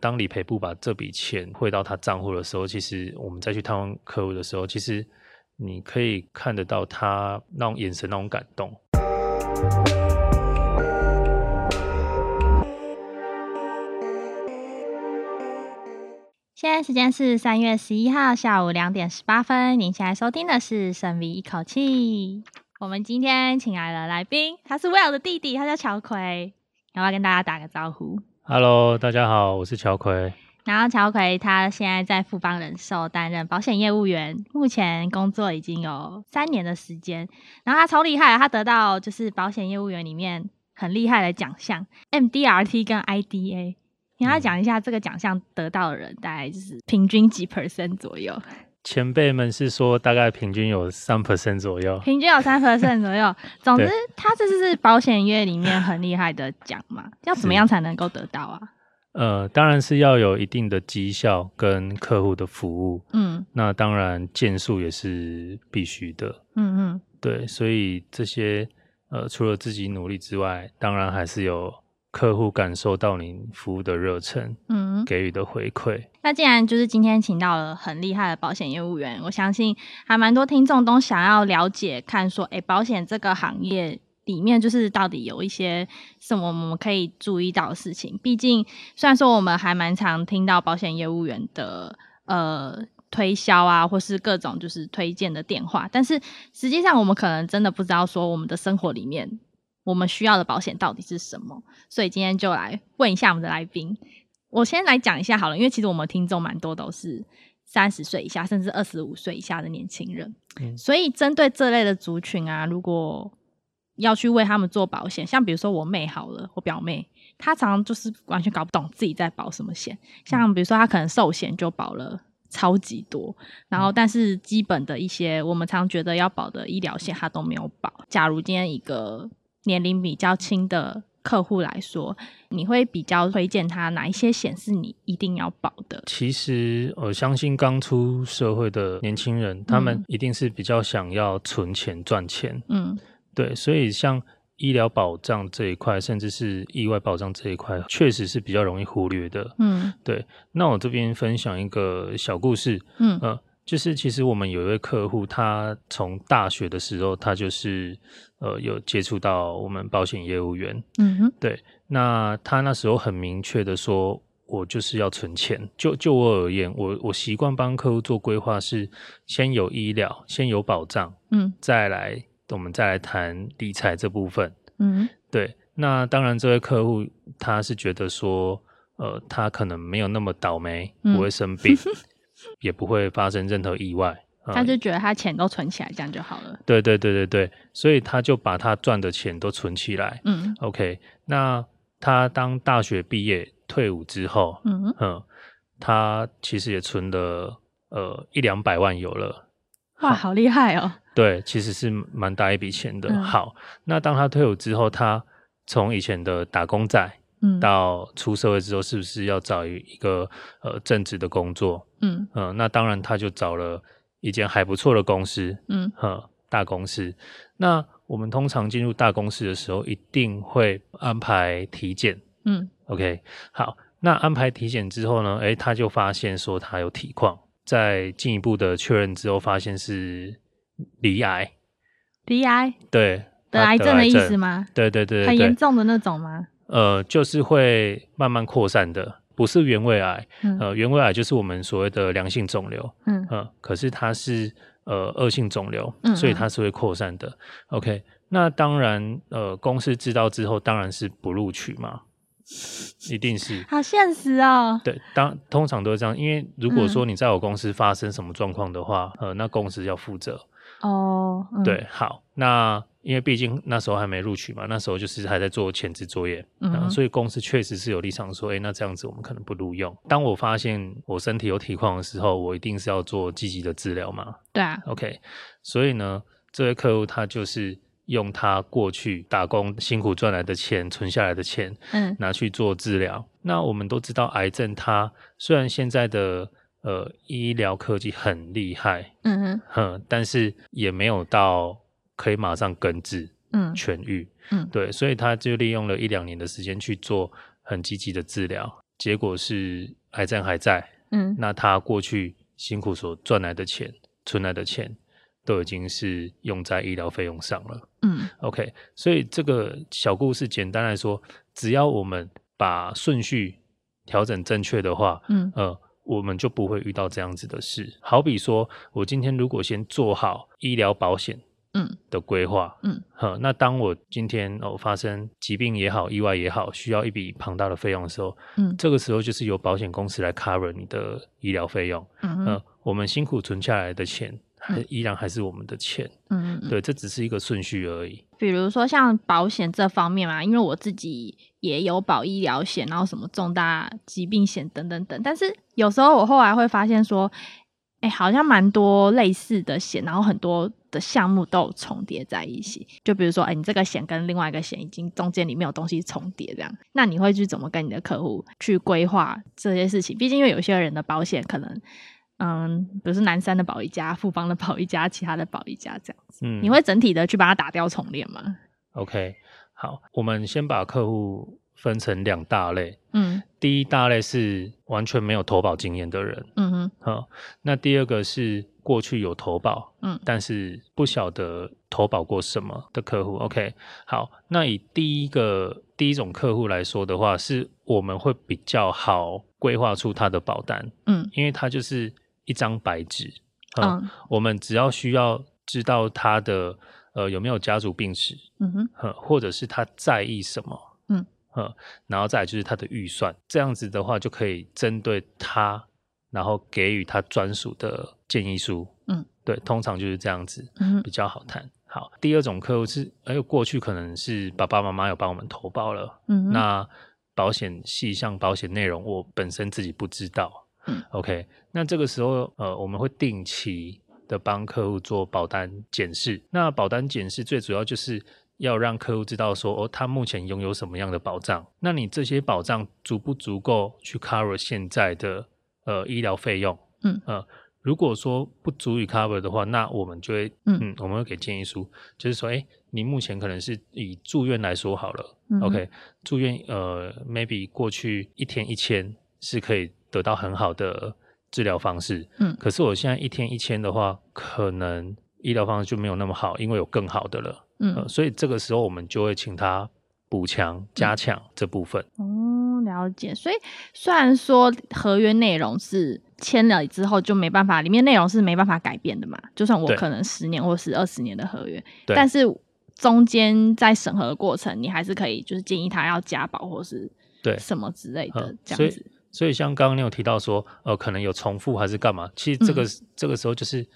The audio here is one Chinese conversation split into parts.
当理赔部把这笔钱汇到他账户的时候，其实我们再去探望客户的时候，其实你可以看得到他那种眼神那种感动。现在时间是三月十一号下午两点十八分。您现在收听的是《深 V 一口气》。我们今天请来了来宾，他是 Will 的弟弟，他叫乔奎，要不要跟大家打个招呼？Hello，大家好，我是乔奎。然后乔奎他现在在富邦人寿担任保险业务员，目前工作已经有三年的时间。然后他超厉害，他得到就是保险业务员里面很厉害的奖项，MDRT 跟 IDA。你要讲一下这个奖项得到的人大概就是平均几 percent 左右？前辈们是说大概平均有三 percent 左右，平均有三 percent 左右。总之，他这是保险业里面很厉害的奖嘛？要怎么样才能够得到啊？呃，当然是要有一定的绩效跟客户的服务。嗯，那当然件数也是必须的。嗯嗯，对，所以这些呃，除了自己努力之外，当然还是有。客户感受到您服务的热忱，嗯，给予的回馈。那既然就是今天请到了很厉害的保险业务员，我相信还蛮多听众都想要了解，看说，哎、欸，保险这个行业里面就是到底有一些什么我们可以注意到的事情。毕竟，虽然说我们还蛮常听到保险业务员的呃推销啊，或是各种就是推荐的电话，但是实际上我们可能真的不知道说我们的生活里面。我们需要的保险到底是什么？所以今天就来问一下我们的来宾。我先来讲一下好了，因为其实我们听众蛮多都是三十岁以下，甚至二十五岁以下的年轻人。嗯，所以针对这类的族群啊，如果要去为他们做保险，像比如说我妹好了，我表妹，她常常就是完全搞不懂自己在保什么险。像比如说她可能寿险就保了超级多，然后但是基本的一些我们常觉得要保的医疗险，她都没有保。假如今天一个年龄比较轻的客户来说，你会比较推荐他哪一些险是你一定要保的？其实我相信刚出社会的年轻人，他们一定是比较想要存钱赚钱。嗯，对，所以像医疗保障这一块，甚至是意外保障这一块，确实是比较容易忽略的。嗯，对。那我这边分享一个小故事。嗯。呃就是其实我们有一位客户，他从大学的时候，他就是呃有接触到我们保险业务员，嗯哼，对，那他那时候很明确的说，我就是要存钱。就就我而言，我我习惯帮客户做规划是先有医疗，先有保障，嗯，再来我们再来谈理财这部分，嗯哼，对。那当然，这位客户他是觉得说，呃，他可能没有那么倒霉，不会生病。嗯也不会发生任何意外，他就觉得他钱都存起来，这样就好了。对对对对对，所以他就把他赚的钱都存起来。嗯，OK。那他当大学毕业退伍之后，嗯嗯，他其实也存了呃一两百万有了。哇，好厉害哦！对，其实是蛮大一笔钱的。嗯。好，那当他退伍之后，他从以前的打工仔。嗯，到出社会之后，是不是要找一个呃正职的工作？嗯嗯、呃，那当然他就找了一间还不错的公司，嗯，呵，大公司。那我们通常进入大公司的时候，一定会安排体检，嗯，OK，好，那安排体检之后呢，诶，他就发现说他有体况，在进一步的确认之后，发现是鼻癌，鼻癌，对，得癌症的意思吗？对对对，对，很严重的那种吗？呃，就是会慢慢扩散的，不是原位癌。嗯、呃，原位癌就是我们所谓的良性肿瘤。嗯、呃，可是它是呃恶性肿瘤，所以它是会扩散的。OK，那当然，呃，公司知道之后，当然是不录取嘛，一定是。好现实哦。对，当通常都是这样，因为如果说你在我公司发生什么状况的话，呃，那公司要负责。哦。嗯、对，好，那。因为毕竟那时候还没录取嘛，那时候就是还在做前置作业，嗯、啊，所以公司确实是有立场说，哎，那这样子我们可能不录用。当我发现我身体有体况的时候，我一定是要做积极的治疗嘛。对啊，OK，所以呢，这位客户他就是用他过去打工辛苦赚来的钱、存下来的钱，嗯，拿去做治疗。那我们都知道，癌症它虽然现在的呃医疗科技很厉害，嗯哼，但是也没有到。可以马上根治，嗯，痊愈，嗯，对，所以他就利用了一两年的时间去做很积极的治疗，结果是癌症还在，嗯，那他过去辛苦所赚来的钱、存来的钱，都已经是用在医疗费用上了，嗯，OK，所以这个小故事简单来说，只要我们把顺序调整正确的话，嗯，呃，我们就不会遇到这样子的事。好比说，我今天如果先做好医疗保险。嗯的规划，嗯，好，那当我今天哦发生疾病也好，意外也好，需要一笔庞大的费用的时候，嗯，这个时候就是由保险公司来 cover 你的医疗费用，嗯，呃，我们辛苦存下来的钱，还依然还是我们的钱，嗯，对，这只是一个顺序而已。比如说像保险这方面嘛，因为我自己也有保医疗险，然后什么重大疾病险等等等，但是有时候我后来会发现说，哎，好像蛮多类似的险，然后很多。的项目都有重叠在一起，就比如说，哎、欸，你这个险跟另外一个险已经中间里面有东西重叠，这样，那你会去怎么跟你的客户去规划这些事情？毕竟因为有些人的保险可能，嗯，比如说南山的保一家，富邦的保一家，其他的保一家这样子，嗯，你会整体的去把它打掉重练吗？OK，好，我们先把客户分成两大类，嗯，第一大类是完全没有投保经验的人，嗯哼，好，那第二个是。过去有投保，嗯，但是不晓得投保过什么的客户，OK，好，那以第一个第一种客户来说的话，是我们会比较好规划出他的保单，嗯，因为他就是一张白纸，嗯，嗯，我们只要需要知道他的呃有没有家族病史，嗯哼，或者是他在意什么，嗯，然后再来就是他的预算，这样子的话就可以针对他。然后给予他专属的建议书，嗯，对，通常就是这样子，嗯，比较好谈。好，第二种客户是，哎，过去可能是爸爸妈妈有帮我们投保了，嗯，那保险细项、保险内容我本身自己不知道，嗯，OK，那这个时候，呃，我们会定期的帮客户做保单检视。那保单检视最主要就是要让客户知道说，哦，他目前拥有什么样的保障？那你这些保障足不足够去 cover 现在的？呃，医疗费用，嗯呃，如果说不足以 cover 的话，那我们就会，嗯，嗯我们会给建议书，就是说，哎，你目前可能是以住院来说好了，嗯，OK，住院，呃，maybe 过去一天一千是可以得到很好的治疗方式，嗯，可是我现在一天一千的话，可能医疗方式就没有那么好，因为有更好的了，嗯，呃，所以这个时候我们就会请他补强、加强这部分，嗯。了解，所以虽然说合约内容是签了之后就没办法，里面内容是没办法改变的嘛。就算我可能十年或是二十年的合约，但是中间在审核的过程，你还是可以就是建议他要加保或是对什么之类的这样子。所以，像刚刚你有提到说，呃，可能有重复还是干嘛？其实这个、嗯、这个时候就是。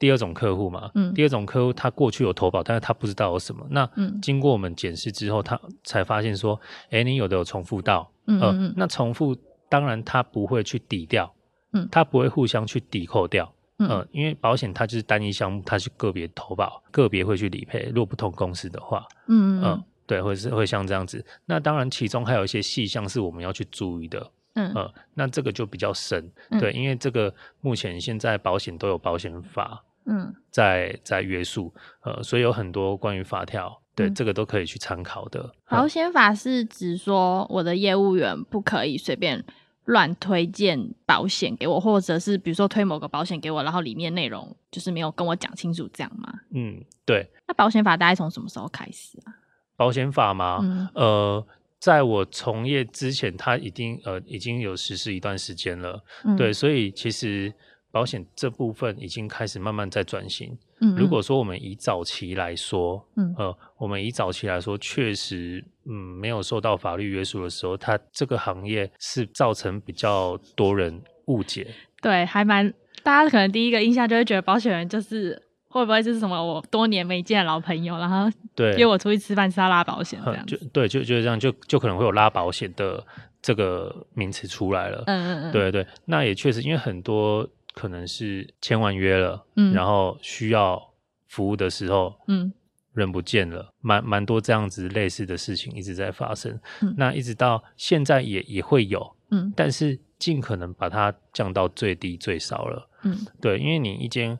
第二种客户嘛，嗯，第二种客户他过去有投保，但是他不知道有什么。那经过我们检视之后，他才发现说，哎、欸，你有的有重复到，嗯，嗯，呃，那重复当然他不会去抵掉，嗯，他不会互相去抵扣掉，嗯，呃，因为保险它就是单一项目，它是个别投保，个别会去理赔。如果不同公司的话，嗯嗯，呃，对，会是会像这样子。那当然其中还有一些细项是我们要去注意的，嗯呃，那这个就比较深，对，因为这个目前现在保险都有保险法。嗯，在在约束，呃，所以有很多关于法条，对、嗯、这个都可以去参考的。保险法是指说，我的业务员不可以随便乱推荐保险给我，或者是比如说推某个保险给我，然后里面内容就是没有跟我讲清楚，这样吗？嗯，对。那保险法大概从什么时候开始啊？保险法吗？嗯、呃，在我从业之前，它已经呃已经有实施一段时间了。嗯、对，所以其实。保险这部分已经开始慢慢在转型。嗯，嗯，如果说我们以早期来说，嗯，呃，我们以早期来说，确实，嗯，没有受到法律约束的时候，它这个行业是造成比较多人误解。对，还蛮大家可能第一个印象就会觉得保险人就是会不会就是什么我多年没见的老朋友，然后对。约我出去吃饭是要拉保险这样，就对，就就是这样，就就可能会有拉保险的这个名词出来了。嗯嗯嗯，对对，那也确实因为很多。可能是签完约了，嗯，然后需要服务的时候，嗯，人不见了，蛮蛮多这样子类似的事情一直在发生，嗯，那一直到现在也也会有，嗯，但是尽可能把它降到最低最少了，嗯，对，因为你一间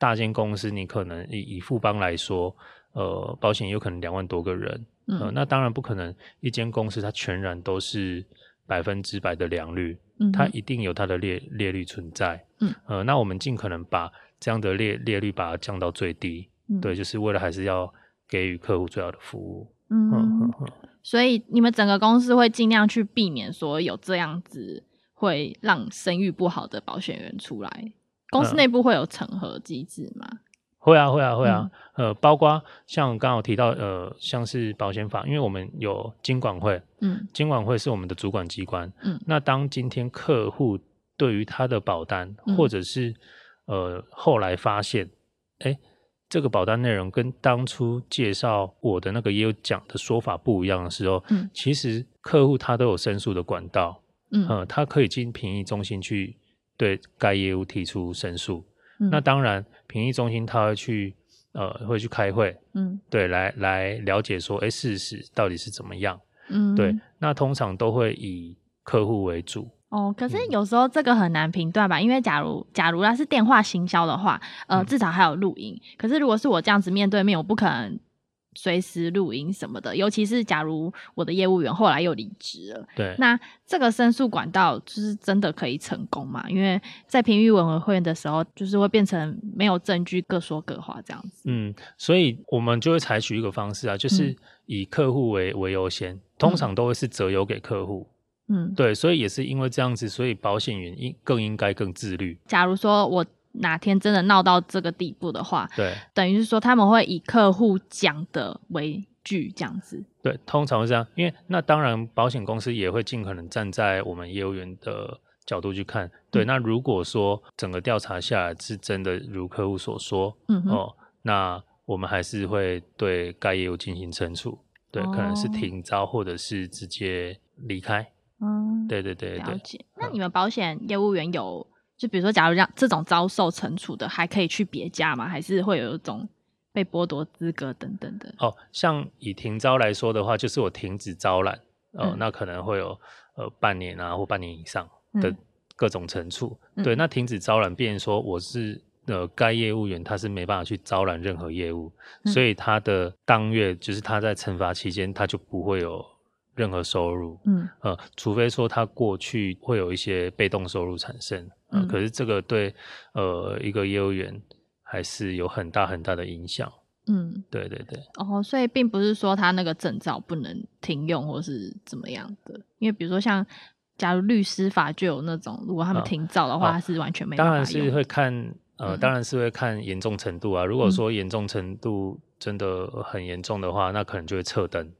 大间公司，你可能以以富邦来说，呃，保险有可能两万多个人，嗯，呃，那当然不可能一间公司它全然都是。百分之百的良率，嗯，它一定有它的劣劣率存在，嗯，呃，那我们尽可能把这样的劣劣率把它降到最低，嗯，对，就是为了还是要给予客户最好的服务，嗯嗯嗯，所以你们整个公司会尽量去避免说有这样子会让声誉不好的保险员出来，公司内部会有审核机制吗？会啊，会啊，会啊，嗯、呃，包括像刚刚提到，呃，像是保险法，因为我们有金管会，嗯，金管会是我们的主管机关，嗯，那当今天客户对于他的保单，嗯、或者是呃后来发现，哎，这个保单内容跟当初介绍我的那个也有讲的说法不一样的时候，嗯，其实客户他都有申诉的管道，嗯，呃，他可以进评议中心去对该业务提出申诉。那当然，评议中心他会去，呃，会去开会，嗯，对，来来了解说，哎，事实到底是怎么样，嗯，对，那通常都会以客户为主。哦，可是有时候这个很难评断吧，因为假如假如他是电话行销的话，呃，至少还有录音。可是如果是我这样子面对面，我不可能。随时录音什么的，尤其是假如我的业务员后来又离职了，对，那这个申诉管道就是真的可以成功吗？因为在评议委员会的时候，就是会变成没有证据，各说各话这样子。嗯，所以我们就会采取一个方式啊，就是以客户为为优先，通常都会是择优给客户。嗯，对，所以也是因为这样子，所以保险员应更应该更自律。假如说我。哪天真的闹到这个地步的话，对，等于是说他们会以客户讲的为据，这样子。对，通常是这样，因为那当然保险公司也会尽可能站在我们业务员的角度去看。对，嗯、那如果说整个调查下来是真的如客户所说，嗯哼哦，那我们还是会对该业务进行惩处，对，哦、可能是停招或者是直接离开。嗯，对对对对。了解。那你们保险业务员有？就比如说，假如这样这种遭受惩处的，还可以去别家吗？还是会有一种被剥夺资格等等的？哦，像以停招来说的话，就是我停止招揽，哦、呃，嗯、那可能会有呃半年啊或半年以上的各种惩处。嗯、对，那停止招揽，变成说我是呃该业务员，他是没办法去招揽任何业务，嗯、所以他的当月就是他在惩罚期间，他就不会有。任何收入，嗯，呃，除非说他过去会有一些被动收入产生，呃、嗯，可是这个对呃一个业务员还是有很大很大的影响，嗯，对对对，哦，所以并不是说他那个证照不能停用或是怎么样的，因为比如说像假如律师法就有那种，如果他们停照的话，他是完全没办法用。当然是会看，呃，当然是会看严重程度啊。嗯、如果说严重程度真的很严重的话，那可能就会撤登。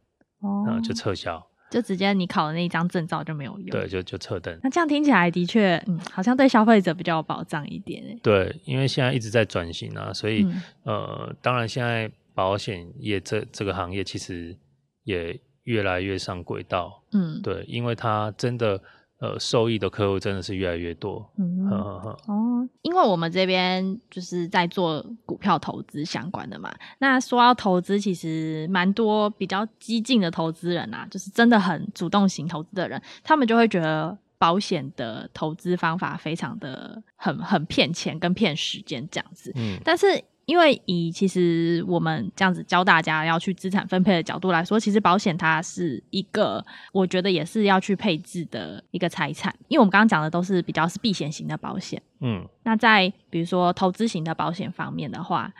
哦、呃，就撤销，就直接你考的那一张证照就没有用。对，就就撤登。那这样听起来的确，嗯，好像对消费者比较有保障一点。对，因为现在一直在转型啊，所以、嗯、呃，当然现在保险业这这个行业其实也越来越上轨道。嗯，对，因为它真的。呃，受益的客户真的是越来越多。嗯哦，因为我们这边就是在做股票投资相关的嘛。那说到投资，其实蛮多比较激进的投资人啊，就是真的很主动型投资的人，他们就会觉得保险的投资方法非常的很很骗钱跟骗时间这样子。嗯，但是。因为以其实我们这样子教大家要去资产分配的角度来说，其实保险它是一个，我觉得也是要去配置的一个财产。因为我们刚刚讲的都是比较是避险型的保险，嗯，那在比如说投资型的保险方面的话，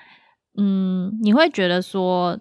嗯，你会觉得说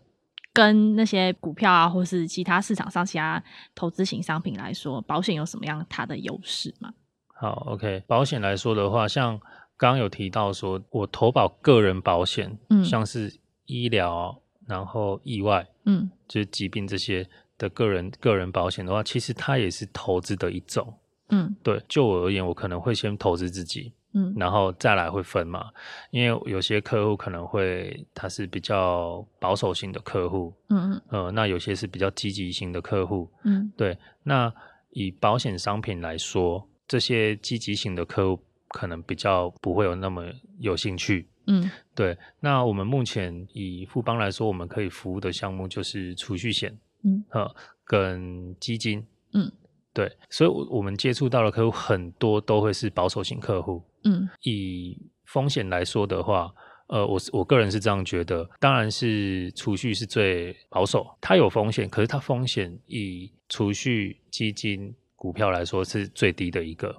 跟那些股票啊，或是其他市场上其他投资型商品来说，保险有什么样它的优势吗？好，OK，保险来说的话，像。刚刚有提到说，我投保个人保险，嗯，像是医疗，然后意外，嗯，就是疾病这些的个人个人保险的话，其实它也是投资的一种，嗯，对。就我而言，我可能会先投资自己，嗯，然后再来会分嘛，因为有些客户可能会他是比较保守型的客户，嗯嗯，呃，那有些是比较积极型的客户，嗯，对。那以保险商品来说，这些积极型的客户。可能比较不会有那么有兴趣，嗯，对。那我们目前以富邦来说，我们可以服务的项目就是储蓄险，嗯，呃，跟基金，嗯，对。所以，我我们接触到的客户很多都会是保守型客户，嗯。以风险来说的话，呃，我我个人是这样觉得，当然是储蓄是最保守，它有风险，可是它风险以储蓄基金。股票来说是最低的一个。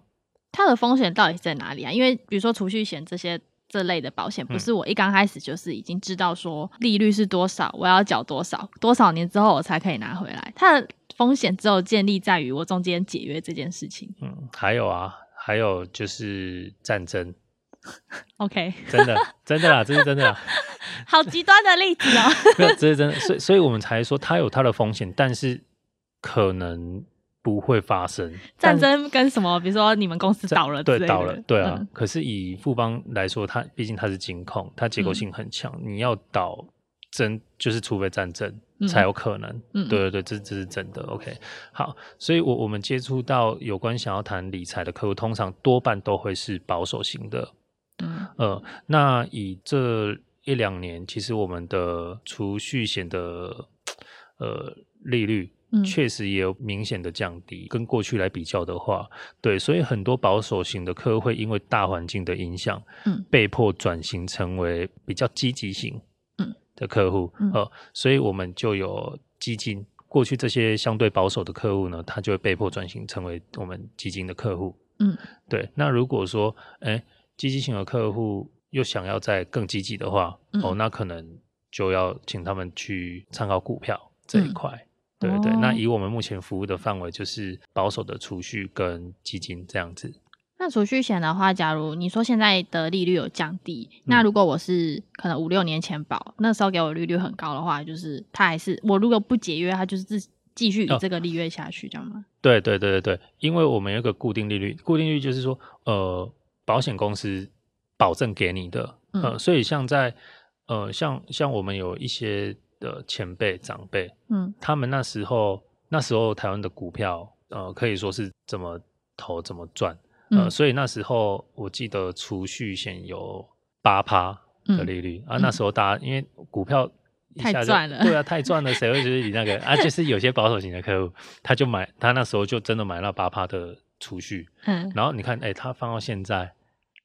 它的风险到底在哪里啊？因为比如说储蓄险这些这类的保险，不是我一刚开始就是已经知道说利率是多少，我要缴多少，多少年之后我才可以拿回来。它的风险只有建立在于我中间解约这件事情。嗯，还有啊，还有就是战争。OK，真的，真的啦，这是真的啦。好极端的例子哦。没有，这是真的，所以，所以我们才说它有它的风险，但是可能。不会发生战争跟什么？比如说你们公司倒了，对，倒了，对啊。嗯、可是以富邦来说，它毕竟它是金控，它结构性很强，嗯、你要倒真就是除非战争才有可能。嗯、对对对，这这是真的。OK，好，所以我我们接触到有关想要谈理财的客户，通常多半都会是保守型的。嗯呃，那以这一两年，其实我们的储蓄险的呃利率。确实也有明显的降低，跟过去来比较的话，对，所以很多保守型的客户会因为大环境的影响，嗯，被迫转型成为比较积极型，嗯。的客户，嗯，呃，所以我们就有基金，过去这些相对保守的客户呢，他就会被迫转型成为我们基金的客户，嗯，对。那如果说，哎，积极型的客户又想要再更积极的话，哦，那可能就要请他们去参考股票这一块。对对，那以我们目前服务的范围，就是保守的储蓄跟基金这样子。那储蓄险的话，假如你说现在的利率有降低，嗯、那如果我是可能五六年前保，那时候给我利率很高的话，就是它还是我如果不解约，它就是自继续以这个利率下去，这样吗？哦？对对对对对，因为我们有一个固定利率，固定利率就是说，呃，保险公司保证给你的，嗯、呃，所以像在呃，像像我们有一些。的前辈长辈，嗯，他们那时候那时候台湾的股票，呃，可以说是怎么投怎么赚，呃，嗯、所以那时候我记得储蓄险有八趴的利率、嗯、啊，那时候大家因为股票一下就太赚了，对啊，太赚了，谁会觉得你那个啊？就是有些保守型的客户，他就买，他那时候就真的买了八趴的储蓄，嗯，然后你看，哎、欸，他放到现在。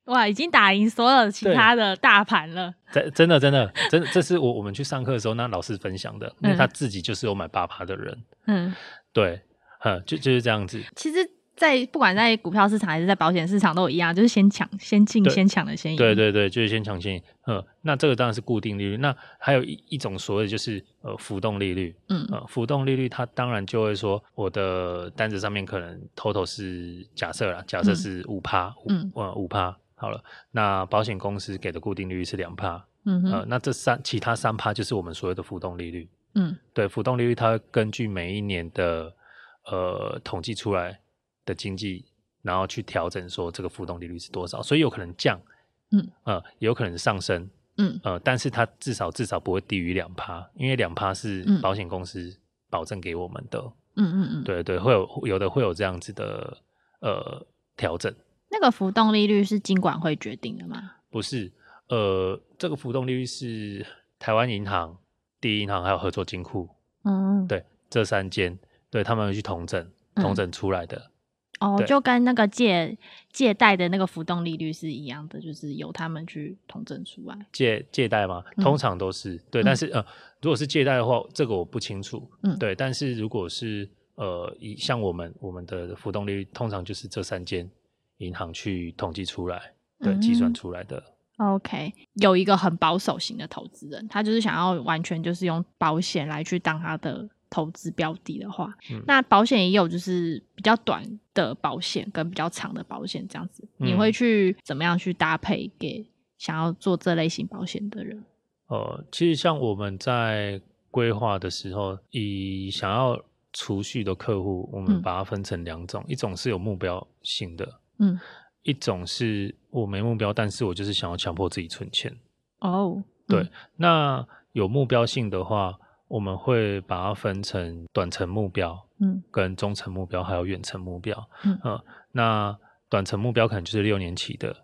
哇，已经打赢所有其他的大盘了。真真的真的真的，这是我我们去上课的时候，那老师分享的，因为他自己就是有买八趴的人。嗯，对，嗯，就就是这样子。其实，在不管在股票市场还是在保险市场都一样，就是先抢先进先抢的先赢。对对对，就是先抢先赢。嗯，那这个当然是固定利率。那还有一一种所谓就是呃浮动利率。嗯，呃，浮动利率它当然就会说，我的单子上面可能 total 是假设啦，假设是五趴，嗯，呃五趴。好了，那保险公司给的固定利率是两趴，嗯哼，呃，那这三其他三趴就是我们所谓的浮动利率，嗯，对，浮动利率它会根据每一年的呃统计出来的经济，然后去调整说这个浮动利率是多少，所以有可能降，嗯，呃，也有可能上升，嗯，呃，但是它至少至少不会低于两趴，因为两趴是保险公司保证给我们的，嗯嗯嗯，对对，会有有的会有这样子的呃调整。那个浮动利率是金管会决定的吗？不是，呃，这个浮动利率是台湾银行、第一银行还有合作金库，嗯，对，这三间，对他们去统整，统整出来的。嗯、哦，就跟那个借借贷的那个浮动利率是一样的，就是由他们去统整出来。借借贷吗？通常都是、嗯、对，但是呃，如果是借贷的话，这个我不清楚。嗯，对，但是如果是呃，一像我们我们的浮动利率，通常就是这三间。银行去统计出来，对，计算出来的。嗯、OK，有一个很保守型的投资人，他就是想要完全就是用保险来去当他的投资标的的话，嗯、那保险也有就是比较短的保险跟比较长的保险这样子，嗯、你会去怎么样去搭配给想要做这类型保险的人？呃，其实像我们在规划的时候，以想要储蓄的客户，我们把它分成两种，嗯、一种是有目标性的。嗯，一种是我没目标，但是我就是想要强迫自己存钱。哦，对，嗯、那有目标性的话，我们会把它分成短程目标，嗯，跟中程目标，还有远程目标。嗯，嗯，那短程目标可能就是六年期的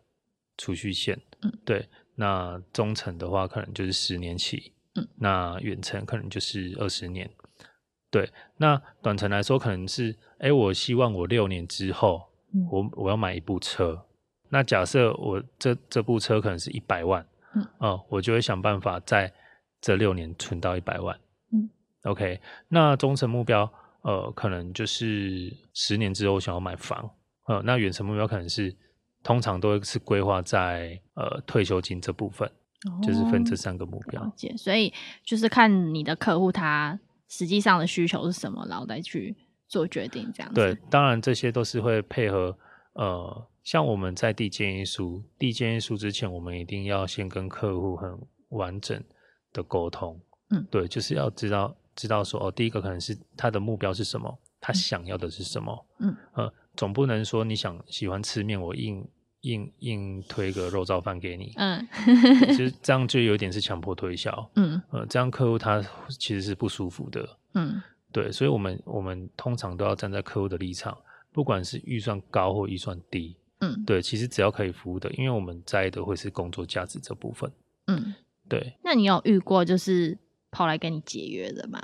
储蓄线，嗯，对。那中程的话，可能就是十年期，嗯，那远程可能就是二十年。对，那短程来说，可能是，哎、欸，我希望我六年之后。我我要买一部车，那假设我这这部车可能是一百万，嗯，哦，我就会想办法在这六年存到一百万，嗯，OK。那中程目标，呃，可能就是十年之后想要买房，呃，那远程目标可能是通常都会是规划在呃退休金这部分，哦、就是分这三个目标。所以就是看你的客户他实际上的需求是什么，然后再去做决定这样子。对，当然这些都是会配合呃，像我们在递建议书，递建议书之前，我们一定要先跟客户很完整的沟通。嗯，对，就是要知道。知道说哦，第一个可能是他的目标是什么，他想要的是什么，嗯呃，总不能说你想喜欢吃面，我硬硬硬推个肉燥饭给你，嗯，其实 这样就有点是强迫推销，嗯呃，这样客户他其实是不舒服的，嗯，对，所以我们我们通常都要站在客户的立场，不管是预算高或预算低，嗯，对，其实只要可以服务的，因为我们在意的会是工作价值这部分，嗯，对。那你有遇过就是？跑来跟你解约的吗？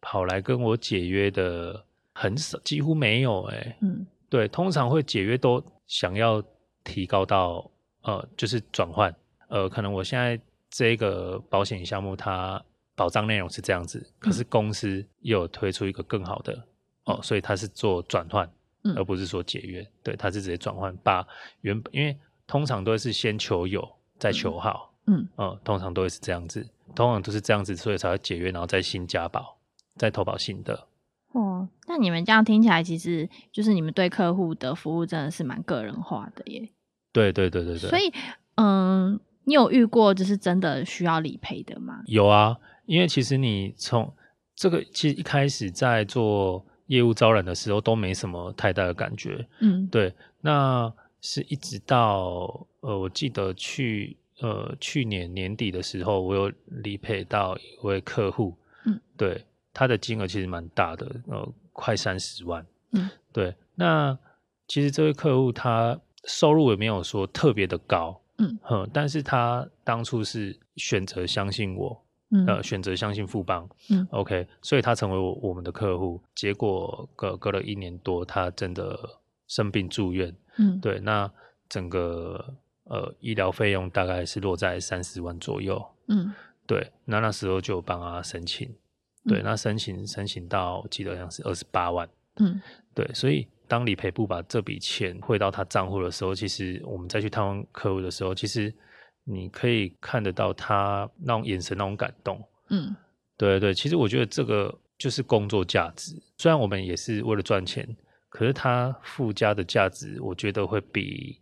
跑来跟我解约的很少，几乎没有哎、欸。嗯，对，通常会解约都想要提高到呃，就是转换呃，可能我现在这个保险项目它保障内容是这样子，可是公司又有推出一个更好的、嗯、哦，所以它是做转换，嗯、而不是说解约。对，它是直接转换，把原本因为通常都是先求有再求好，嗯，嗯、通常都会是这样子。通常都是这样子，所以才会解约，然后再新加保，再投保新的。哦，那你们这样听起来，其实就是你们对客户的服务真的是蛮个人化的耶。对对对对对。所以，嗯，你有遇过就是真的需要理赔的吗？有啊，因为其实你从这个其实一开始在做业务招揽的时候都没什么太大的感觉。嗯，对。那是一直到呃，我记得去。呃，去年年底的时候，我有理赔到一位客户，嗯，对，他的金额其实蛮大的，呃，快三十万，嗯，对。那其实这位客户他收入也没有说特别的高，嗯，哼，但是他当初是选择相信我，嗯，呃，选择相信富邦，嗯，OK，所以他成为我我们的客户。结果隔隔了一年多，他真的生病住院，嗯，对，那整个。呃，医疗费用大概是落在三十万左右。嗯，对，那那时候就帮他申请，嗯、对，那申请申请到我记得好像是二十八万。嗯，对，所以当理赔部把这笔钱汇到他账户的时候，其实我们再去探望客户的时候，其实你可以看得到他那种眼神那种感动。嗯，对对，其实我觉得这个就是工作价值，虽然我们也是为了赚钱，可是它附加的价值，我觉得会比。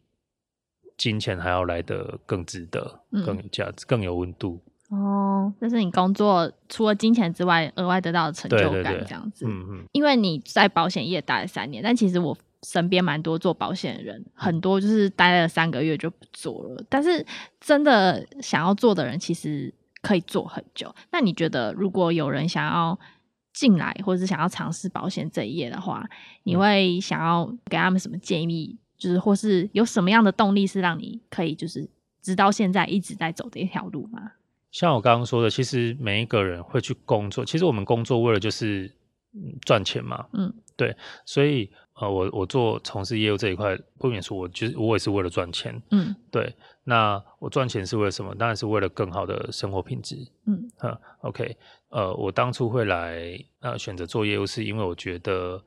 金钱还要来得更值得，更有价值，嗯、更有温度。哦，这是你工作除了金钱之外额外得到的成就感，这样子。嗯嗯。因为你在保险业待了三年，但其实我身边蛮多做保险的人，很多就是待了三个月就不做了。但是真的想要做的人，其实可以做很久。那你觉得，如果有人想要进来，或者是想要尝试保险这一业的话，你会想要给他们什么建议？就是或是有什么样的动力是让你可以就是直到现在一直在走这一条路吗？像我刚刚说的，其实每一个人会去工作，其实我们工作为了就是赚钱嘛，嗯，对，所以呃，我我做从事业务这一块，不免说，我就是我也是为了赚钱，嗯，对，那我赚钱是为了什么？当然是为了更好的生活品质，嗯，哈，OK，呃，我当初会来呃选择做业务，是因为我觉得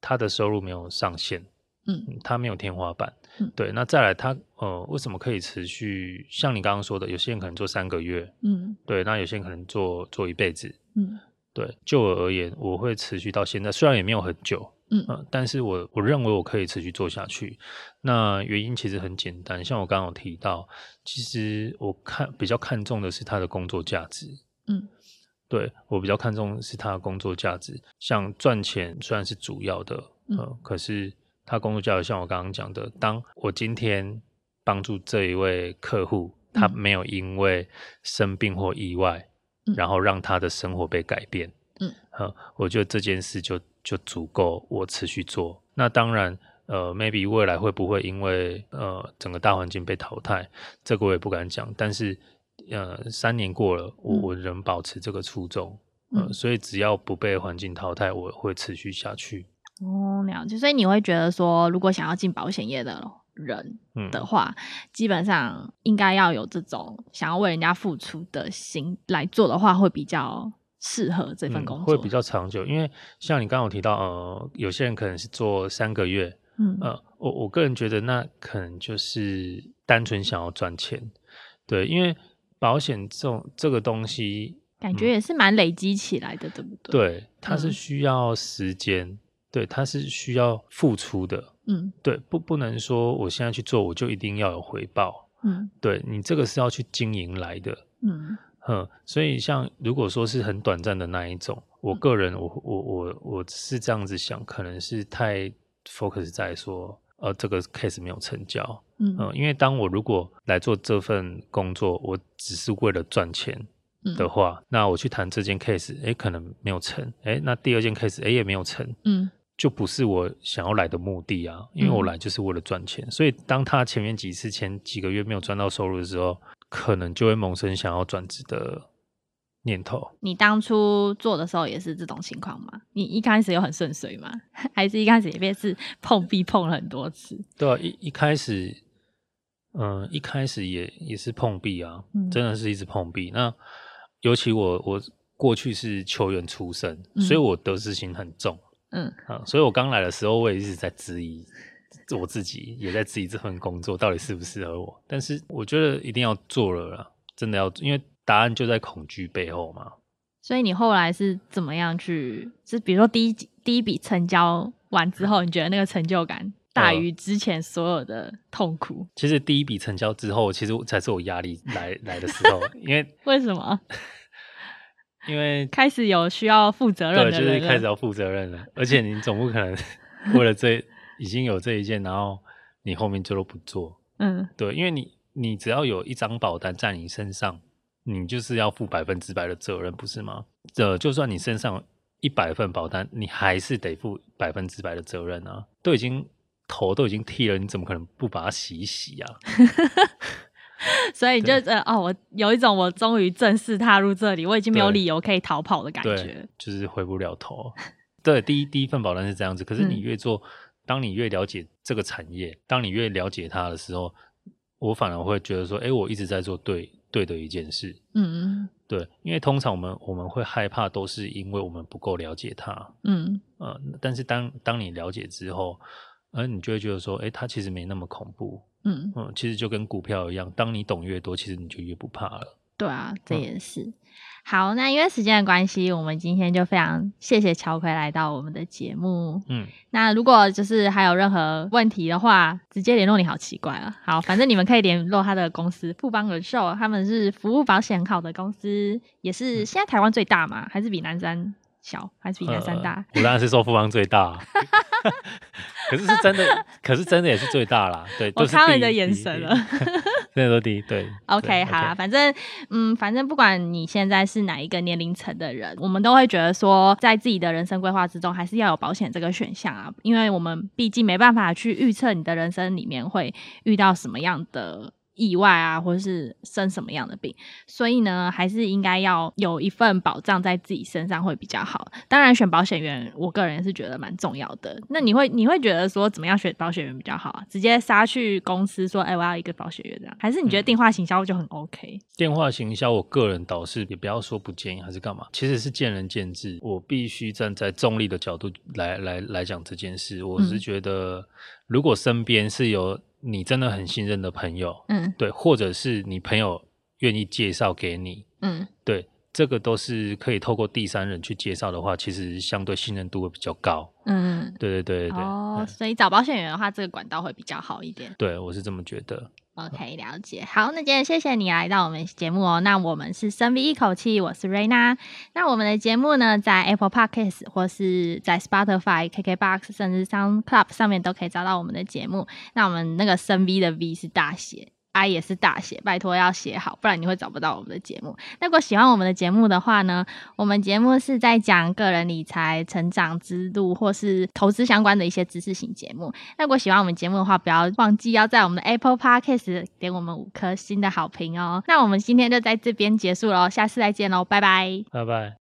他的收入没有上限。嗯，他没有天花板。嗯，对。那再来他，他呃，为什么可以持续？像你刚刚说的，有些人可能做三个月，嗯，对。那有些人可能做做一辈子，嗯，对。就我而言，我会持续到现在，虽然也没有很久，嗯，呃，但是我我认为我可以持续做下去。那原因其实很简单，像我刚刚有提到，其实我看比较看重的是他的工作价值，嗯，对，我比较看重的是他的工作价值。像赚钱虽然是主要的，呃，嗯，可是。他工作价值像我刚刚讲的，当我今天帮助这一位客户，他没有因为生病或意外，嗯、然后让他的生活被改变，嗯，我觉得这件事就就足够我持续做。那当然，呃，maybe 未来会不会因为呃整个大环境被淘汰，这个我也不敢讲。但是，呃，三年过了，我我仍保持这个初衷，嗯、呃，所以只要不被环境淘汰，我会持续下去。哦，了解。所以你会觉得说，如果想要进保险业的人的话，嗯、基本上应该要有这种想要为人家付出的心来做的话，会比较适合这份工作？嗯，会比较长久，因为像你刚刚有提到，呃，有些人可能是做三个月，嗯，呃，我我个人觉得那可能就是单纯想要赚钱，对，因为保险这种这个东西，感觉也是蛮累积起来的，嗯，对不对？对，它是？需要时间，嗯，对，它是需要付出的，嗯，对，不不能说我现在去做，我就一定要有回报，嗯，对你这个是要去经营来的，嗯。嗯，所以像如果说是很短暂的那一种，我个人我我我我是这样子想，可能是太 focus 在说，呃，这个 case 没有成交，嗯，因为当我如果来做这份工作，我只是为了赚钱的话，嗯、那我去谈这件 case，哎、欸，可能没有成，哎、欸，那第二件 case，哎、欸，也没有成，嗯，就不是我想要来的目的啊，因为我来就是为了赚钱，所以当他前面几次前几个月没有赚到收入的时候。可能就会萌生想要转职的念头。你当初做的时候也是这种情况吗？你一开始有很顺遂吗？还是一开始也是碰壁碰了很多次？对啊，一一开始，嗯、呃，一开始也也是碰壁啊，嗯、真的是一直碰壁。那尤其我我过去是球员出身，嗯、所以我得失心很重。嗯啊，所以我刚来的时候，我也一直在质疑。我自己也在质疑这份工作到底适不适合我，但是我觉得一定要做了啦，真的要，因为答案就在恐惧背后嘛。所以你后来是怎么样去？是比如说第一第一笔成交完之后，你觉得那个成就感大于之前所有的痛苦？呃、其实第一笔成交之后，其实才是我压力来来的时候，因为 为什么？因为 开始有需要负责任的，对，就是开始要负责任了，而且你总不可能为了这。已经有这一件，然后你后面就都不做，嗯，对，因为你你只要有一张保单在你身上，你就是要负百分之百的责任，不是吗？这就算你身上一百份保单，你还是得负百分之百的责任啊！都已经头都已经剃了，你怎么可能不把它洗一洗啊？所以就对呃哦，我有一种我终于正式踏入这里，我已经没有理由可以逃跑的感觉，就是回不了头。对，第一第一份保单是这样子，可是你越做。嗯当你越了解这个产业，当你越了解它的时候，我反而会觉得说，哎，我一直在做对对的一件事。嗯嗯，对，因为通常我们我们会害怕，都是因为我们不够了解它。嗯呃，但是当当你了解之后，呃，你就会觉得说，哎，它其实没那么恐怖。嗯嗯，其实就跟股票一样，当你懂越多，其实你就越不怕了。对啊，这也是。嗯好，那因为时间的关系，我们今天就非常谢谢乔奎来到我们的节目。嗯，那如果就是还有任何问题的话，直接联络你好奇怪啊。好，反正你们可以联络他的公司富邦人寿，他们是服务保险很好的公司，也是现在台湾最大嘛，还是比南山小，还是比南山大？呃、我当然是说富邦最大。可是是真的，可是真的也是最大啦。对，我看了你的眼神了，真的都第一。对，OK，对好啦反正嗯，反正不管你现在是哪一个年龄层的人，我们都会觉得说，在自己的人生规划之中，还是要有保险这个选项啊，因为我们毕竟没办法去预测你的人生里面会遇到什么样的。意外啊，或者是生什么样的病，所以呢，还是应该要有一份保障在自己身上会比较好。当然，选保险员，我个人是觉得蛮重要的。那你会你会觉得说，怎么样选保险员比较好啊？直接杀去公司说，哎、欸，我要一个保险员这样，还是你觉得电话行销就很 OK？、嗯、电话行销，我个人倒是也不要说不建议，还是干嘛？其实是见仁见智。我必须站在中立的角度来来来讲这件事。我是觉得，如果身边是有。你真的很信任的朋友，嗯，对，或者是你朋友愿意介绍给你，嗯，对，这个都是可以透过第三人去介绍的话，其实相对信任度会比较高，嗯，对对对对，哦，所以找保险员的话，这个管道会比较好一点，对，我是这么觉得。OK，了解。好，那今天谢谢你来到我们节目哦。那我们是深 V 一口气，我是瑞娜。那我们的节目呢，在 Apple Podcast 或是在 Spotify、KKBox 甚至 Sound Club 上面都可以找到我们的节目。那我们那个深 V 的 V 是大写。I 也是大写，拜托要写好，不然你会找不到我们的节目。那如果喜欢我们的节目的话呢，我们节目是在讲个人理财、成长之路或是投资相关的一些知识型节目。那如果喜欢我们节目的话，不要忘记要在我们的 Apple Podcast 点我们五颗星的好评哦。那我们今天就在这边结束喽，下次再见喽，拜拜，拜拜。